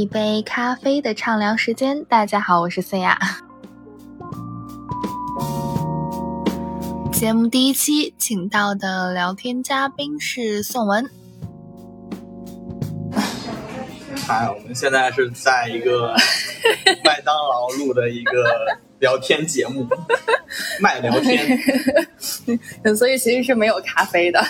一杯咖啡的畅聊时间，大家好，我是孙雅。节目第一期请到的聊天嘉宾是宋文。嗨，我们现在是在一个 麦当劳录的一个聊天节目，麦聊天。所以其实是没有咖啡的。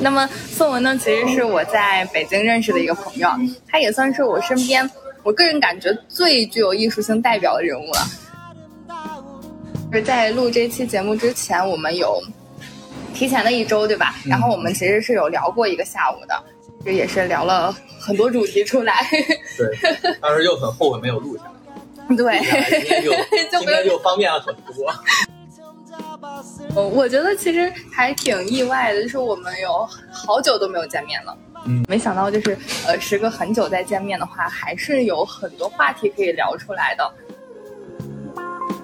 那么宋文呢，其实是我在北京认识的一个朋友，他也算是我身边我个人感觉最具有艺术性代表的人物了。就是在录这期节目之前，我们有提前的一周，对吧？然后我们其实是有聊过一个下午的，这也是聊了很多主题出来。对，当时又很后悔没有录下来。对，今天 就今天就方便了很多。我我觉得其实还挺意外的，就是我们有好久都没有见面了，嗯，没想到就是呃，时隔很久再见面的话，还是有很多话题可以聊出来的。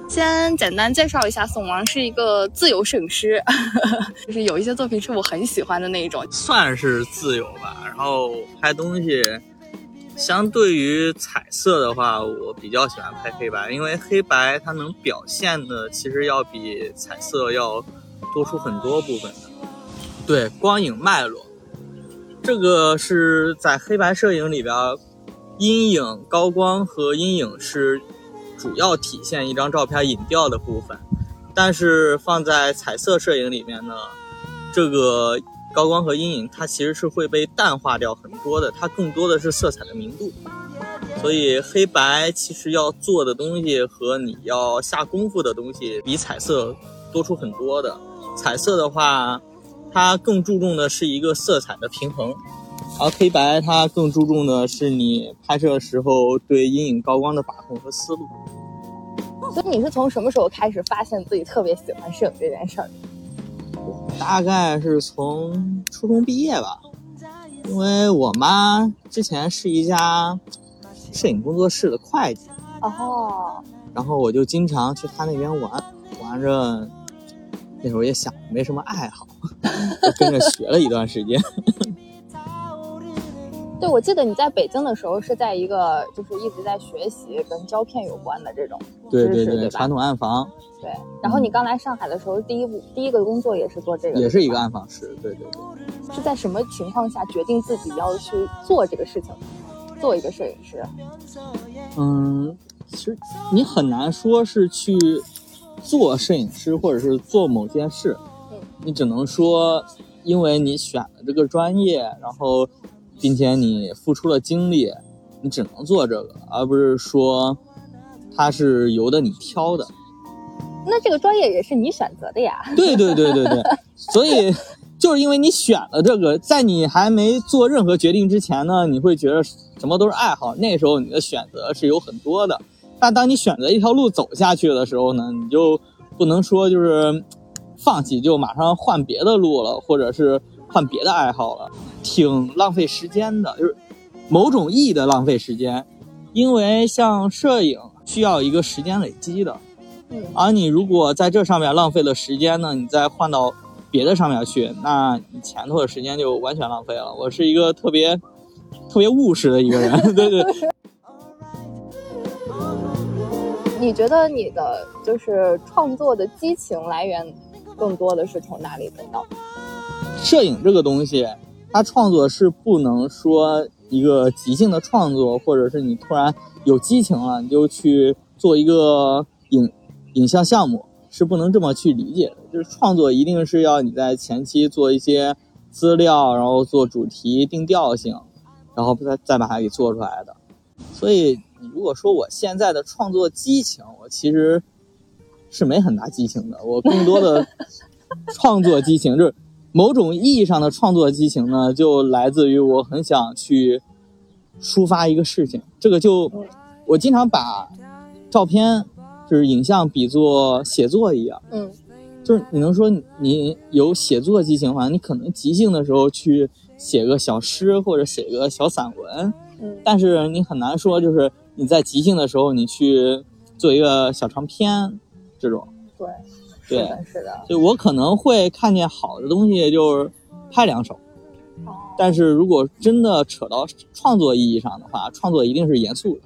先简单介绍一下，宋王是一个自由摄影师，就是有一些作品是我很喜欢的那一种，算是自由吧。然后拍东西。相对于彩色的话，我比较喜欢拍黑白，因为黑白它能表现的其实要比彩色要多出很多部分。对，光影脉络，这个是在黑白摄影里边，阴影、高光和阴影是主要体现一张照片影调的部分，但是放在彩色摄影里面呢，这个。高光和阴影，它其实是会被淡化掉很多的，它更多的是色彩的明度。所以黑白其实要做的东西和你要下功夫的东西，比彩色多出很多的。彩色的话，它更注重的是一个色彩的平衡，而黑白它更注重的是你拍摄时候对阴影高光的把控和思路。所以你是从什么时候开始发现自己特别喜欢摄影这件事儿？大概是从初中毕业吧，因为我妈之前是一家摄影工作室的会计，哦，然后我就经常去她那边玩，玩着，那时候也想没什么爱好，就跟着学了一段时间。对，我记得你在北京的时候是在一个就是一直在学习跟胶片有关的这种对对对，传统暗房。对，然后你刚来上海的时候，第一步第一个工作也是做这个，也是一个暗房师。对对对。是在什么情况下决定自己要去做这个事情，做一个摄影师？嗯，其实你很难说是去做摄影师，或者是做某件事。嗯。你只能说，因为你选了这个专业，然后。并且你付出了精力，你只能做这个，而不是说它是由得你挑的。那这个专业也是你选择的呀？对对对对对，所以就是因为你选了这个，在你还没做任何决定之前呢，你会觉得什么都是爱好，那时候你的选择是有很多的。但当你选择一条路走下去的时候呢，你就不能说就是放弃，就马上换别的路了，或者是换别的爱好了。挺浪费时间的，就是某种意义的浪费时间，因为像摄影需要一个时间累积的，嗯，而你如果在这上面浪费了时间呢，你再换到别的上面去，那你前头的时间就完全浪费了。我是一个特别特别务实的一个人，对 对。你觉得你的就是创作的激情来源更多的是从哪里得到？摄影这个东西。它创作是不能说一个即兴的创作，或者是你突然有激情了，你就去做一个影影像项目，是不能这么去理解的。就是创作一定是要你在前期做一些资料，然后做主题定调性，然后再再把它给做出来的。所以你如果说我现在的创作激情，我其实是没很大激情的。我更多的创作激情就是。某种意义上的创作激情呢，就来自于我很想去抒发一个事情。这个就我经常把照片就是影像比作写作一样。嗯，就是你能说你有写作激情的话？你可能即兴的时候去写个小诗或者写个小散文。嗯，但是你很难说就是你在即兴的时候你去做一个小长篇这种。对。对，是的，就我可能会看见好的东西，就是拍两手，但是如果真的扯到创作意义上的话，创作一定是严肃的。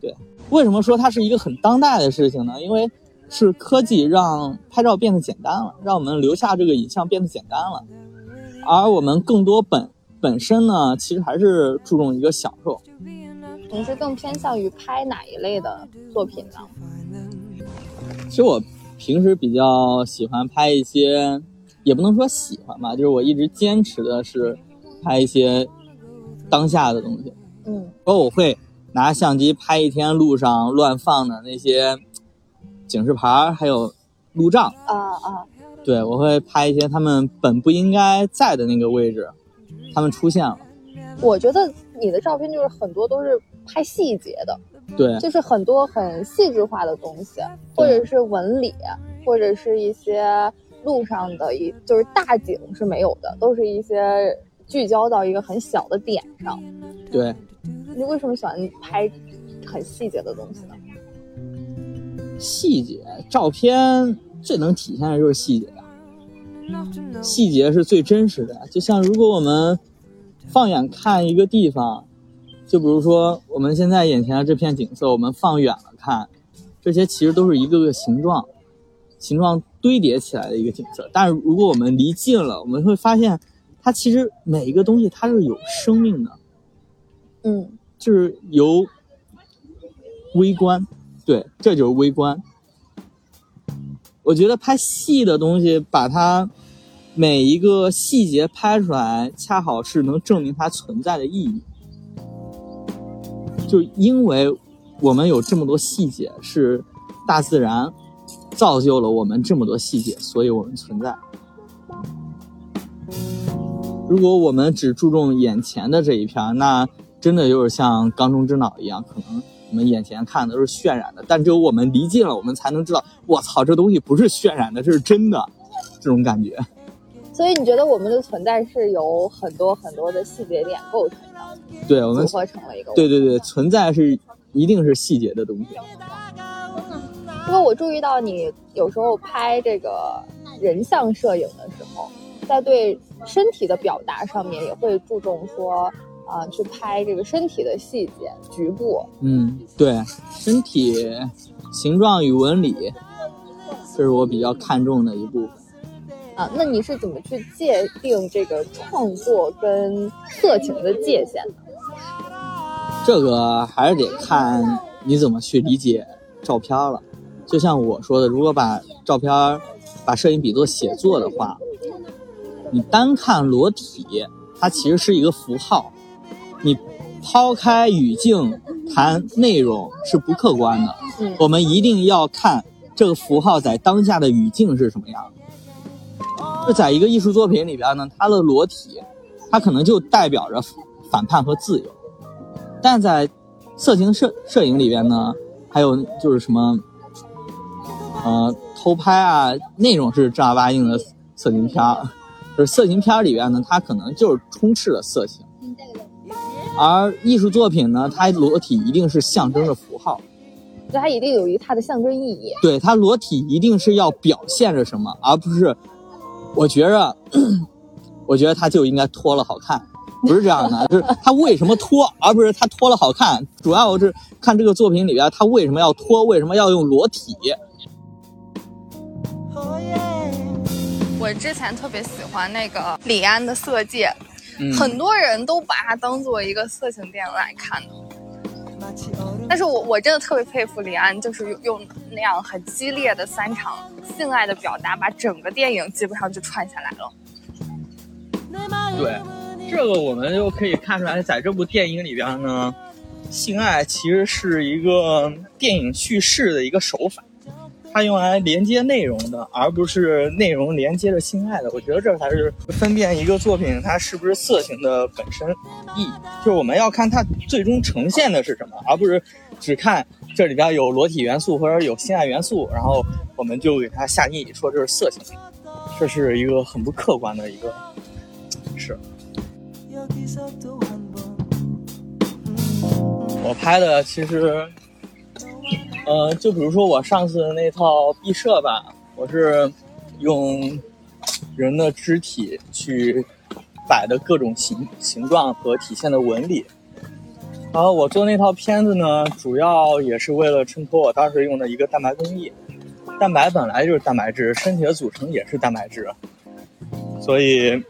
对，为什么说它是一个很当代的事情呢？因为是科技让拍照变得简单了，让我们留下这个影像变得简单了，而我们更多本本身呢，其实还是注重一个享受。你是更偏向于拍哪一类的作品呢？其实我平时比较喜欢拍一些，也不能说喜欢吧，就是我一直坚持的是拍一些当下的东西。嗯，包括我会拿相机拍一天路上乱放的那些警示牌，还有路障。啊啊，对，我会拍一些他们本不应该在的那个位置，他们出现了。我觉得你的照片就是很多都是拍细节的，对，就是很多很细致化的东西，或者是纹理，或者是一些路上的一就是大景是没有的，都是一些聚焦到一个很小的点上。对，你为什么喜欢拍很细节的东西呢？细节照片最能体现的就是细节呀，细节是最真实的。就像如果我们放眼看一个地方，就比如说我们现在眼前的这片景色，我们放远了看，这些其实都是一个个形状，形状堆叠起来的一个景色。但是如果我们离近了，我们会发现，它其实每一个东西它是有生命的，嗯，就是由微观，对，这就是微观。我觉得拍细的东西，把它。每一个细节拍出来，恰好是能证明它存在的意义。就因为我们有这么多细节，是大自然造就了我们这么多细节，所以我们存在。如果我们只注重眼前的这一片，那真的就是像缸中之脑一样，可能我们眼前看的都是渲染的，但只有我们离近了，我们才能知道，我操，这东西不是渲染的，这是真的，这种感觉。所以你觉得我们的存在是由很多很多的细节点构成？对，我们组合成了一个。对对对，存在是一定是细节的东西。因为我注意到你有时候拍这个人像摄影的时候，在对身体的表达上面也会注重说，啊，去拍这个身体的细节、局部。嗯，对，身体形状与纹理，这是我比较看重的一部分。啊，那你是怎么去界定这个创作跟色情的界限呢？这个还是得看你怎么去理解照片了。就像我说的，如果把照片、把摄影比作写作的话，你单看裸体，它其实是一个符号。你抛开语境谈内容是不客观的。嗯，我们一定要看这个符号在当下的语境是什么样。就在一个艺术作品里边呢，它的裸体，它可能就代表着反叛和自由；但在色情摄摄影里边呢，还有就是什么，呃，偷拍啊，那种是正儿八经的色情片儿。就是色情片里边呢，它可能就是充斥了色情；而艺术作品呢，它裸体一定是象征着符号，它一定有一它的象征意义。对，它裸体一定是要表现着什么，而不是。我觉着，我觉得他就应该脱了好看，不是这样的，就是他为什么脱，而不是他脱了好看。主要是看这个作品里边他为什么要脱，为什么要用裸体。我之前特别喜欢那个李安的《色戒》，很多人都把它当做一个色情电影来看的。但是我我真的特别佩服李安，就是用用那样很激烈的三场性爱的表达，把整个电影基本上就串下来了。对，这个我们就可以看出来，在这部电影里边呢，性爱其实是一个电影叙事的一个手法。它用来连接内容的，而不是内容连接着性爱的。我觉得这才是分辨一个作品它是不是色情的本身意义。就是我们要看它最终呈现的是什么，而不是只看这里边有裸体元素或者有性爱元素，然后我们就给它下定义说这是色情。这是一个很不客观的一个事。我拍的其实。呃，就比如说我上次那套毕设吧，我是用人的肢体去摆的各种形形状和体现的纹理。然后我做那套片子呢，主要也是为了衬托我当时用的一个蛋白工艺。蛋白本来就是蛋白质，身体的组成也是蛋白质，所以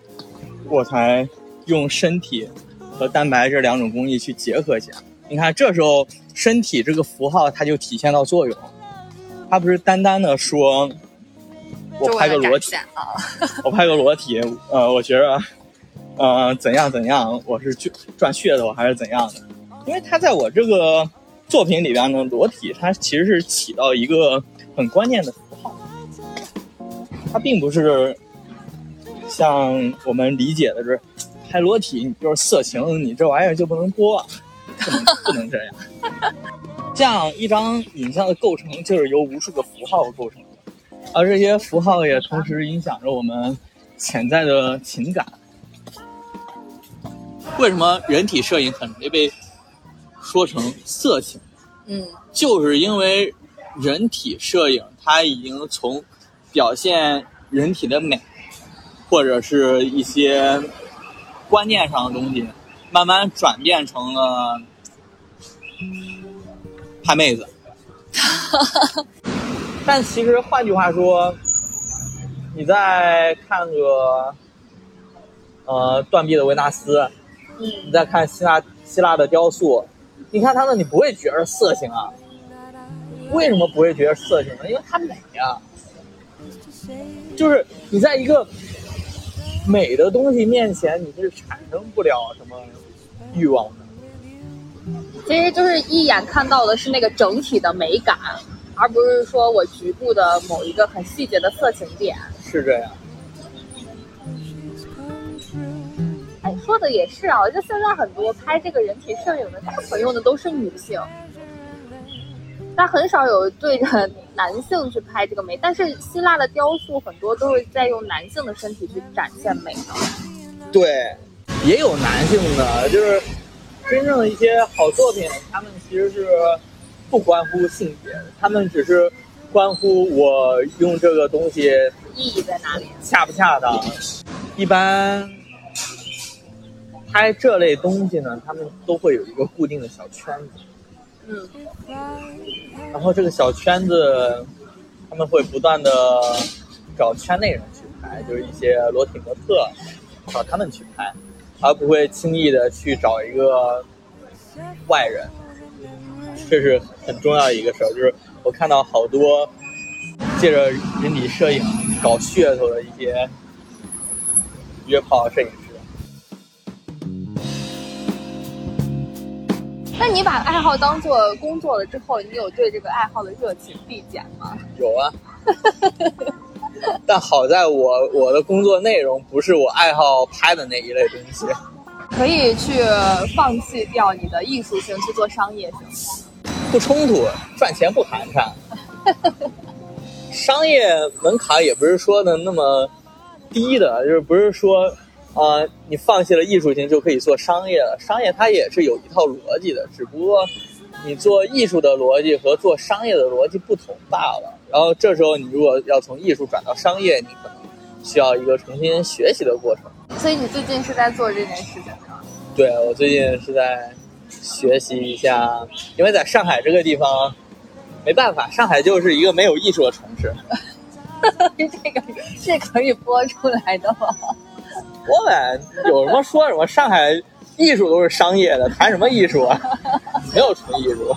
我才用身体和蛋白这两种工艺去结合起来。你看，这时候身体这个符号它就体现到作用，它不是单单的说我拍个裸体啊，我拍个裸体，呃，我觉得，呃，怎样怎样，我是去赚噱头还是怎样的？因为它在我这个作品里边呢，裸体它其实是起到一个很关键的符号，它并不是像我们理解的是拍裸体你就是色情，你这玩意儿就不能播。不能不能这样，这样一张影像的构成就是由无数个符号构成的，而这些符号也同时影响着我们潜在的情感。为什么人体摄影很容易被说成色情？嗯，就是因为人体摄影它已经从表现人体的美，或者是一些观念上的东西，慢慢转变成了。拍妹子，但其实换句话说，你再看个呃断臂的维纳斯，你再看希腊希腊的雕塑，你看他们，你不会觉得色情啊？为什么不会觉得色情呢？因为它美呀，就是你在一个美的东西面前，你是产生不了什么欲望的。其实就是一眼看到的是那个整体的美感，而不是说我局部的某一个很细节的色情点。是这样。哎，说的也是啊，就现在很多拍这个人体摄影的，大部分用的都是女性，但很少有对着男性去拍这个美。但是希腊的雕塑很多都是在用男性的身体去展现美的。对，也有男性的，就是。真正的一些好作品，他们其实是不关乎性别，他们只是关乎我用这个东西意义在哪里，恰不恰当。一般拍这类东西呢，他们都会有一个固定的小圈子，嗯，然后这个小圈子，他们会不断的找圈内人去拍，就是一些裸体模特，找他们去拍。而不会轻易的去找一个外人，这是很重要的一个事儿。就是我看到好多借着人体摄影搞噱头的一些约炮摄影师。那你把爱好当做工作了之后，你有对这个爱好的热情递减吗？有啊。但好在我我的工作内容不是我爱好拍的那一类东西，可以去放弃掉你的艺术性去做商业性，不冲突，赚钱不寒碜。商业门槛也不是说的那么低的，就是不是说啊你放弃了艺术性就可以做商业了，商业它也是有一套逻辑的，只不过。你做艺术的逻辑和做商业的逻辑不同罢了。然后这时候，你如果要从艺术转到商业，你可能需要一个重新学习的过程。所以你最近是在做这件事情吗？对，我最近是在学习一下，因为在上海这个地方，没办法，上海就是一个没有艺术的城市。这个是可以播出来的吗？我们有什么说什么，上海。艺术都是商业的，谈什么艺术啊？没有纯艺术。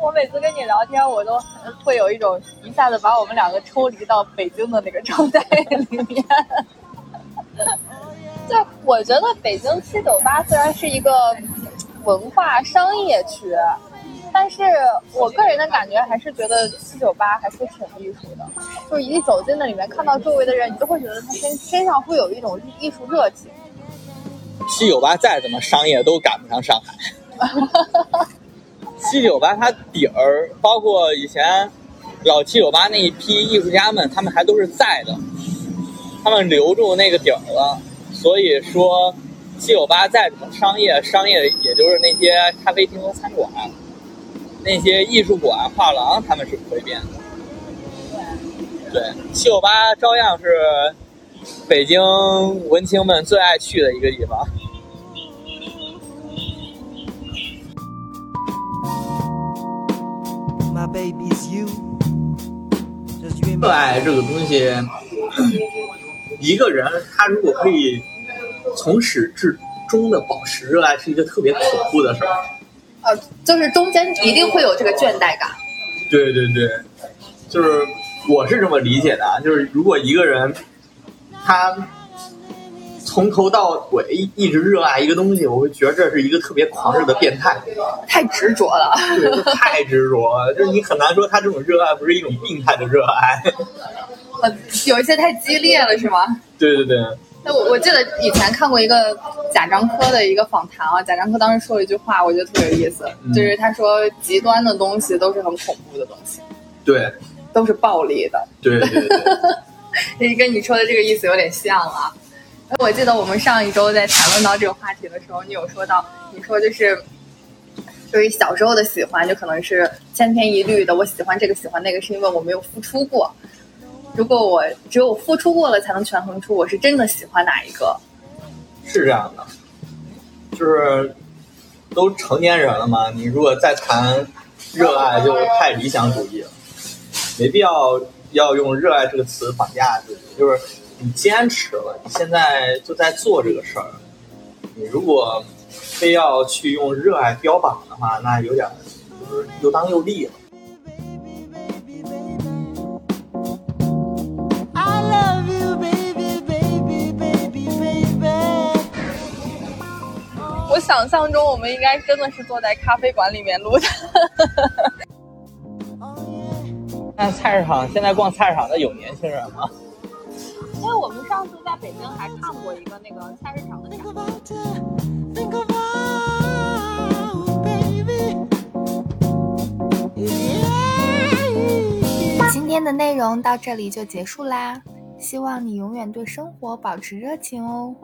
我每次跟你聊天，我都会有一种一下子把我们两个抽离到北京的那个状态里面。就我觉得北京七九八虽然是一个文化商业区，但是我个人的感觉还是觉得七九八还是挺艺术的。就是一走进那里面，看到周围的人，你都会觉得他身身上会有一种艺术热情。七九八再怎么商业都赶不上上海。七九八它底儿，包括以前老七九八那一批艺术家们，他们还都是在的，他们留住那个底儿了。所以说，七九八再怎么商业，商业也就是那些咖啡厅和餐馆，那些艺术馆、画廊，他们是不会变的。对，七九八照样是北京文青们最爱去的一个地方。热爱这个东西，一个人他如果可以从始至终的保持热爱，是一个特别恐怖的事儿。呃，就是中间一定会有这个倦怠感。对对对，就是我是这么理解的，就是如果一个人他从头到尾一一直热爱一个东西，我会觉得这是一个特别狂热的变态，太执着了。对，太执着了，就是你很难说他这种热爱不是一种病态的热爱。呃，有一些太激烈了，是吗？对对对。那我我记得以前看过一个贾樟柯的一个访谈啊，贾樟柯当时说了一句话，我觉得特别有意思，就是他说极端的东西都是很恐怖的东西，对，都是暴力的，对对对，跟你说的这个意思有点像啊。我记得我们上一周在谈论到这个话题的时候，你有说到，你说就是，对于小时候的喜欢，就可能是千篇一律的，我喜欢这个喜欢那个，是因为我没有付出过。如果我只有付出过了，才能权衡出我是真的喜欢哪一个。是这样的，就是都成年人了嘛，你如果再谈热爱，就太理想主义了，没必要要用热爱这个词绑架自己。就是你坚持了，你现在就在做这个事儿，你如果非要去用热爱标榜的话，那有点就是又当又立了。我想象中，我们应该真的是坐在咖啡馆里面录的。那菜市场现在逛菜市场的有年轻人吗？因为我们上次在北京还看过一个那个菜市场的今天的内容到这里就结束啦，希望你永远对生活保持热情哦。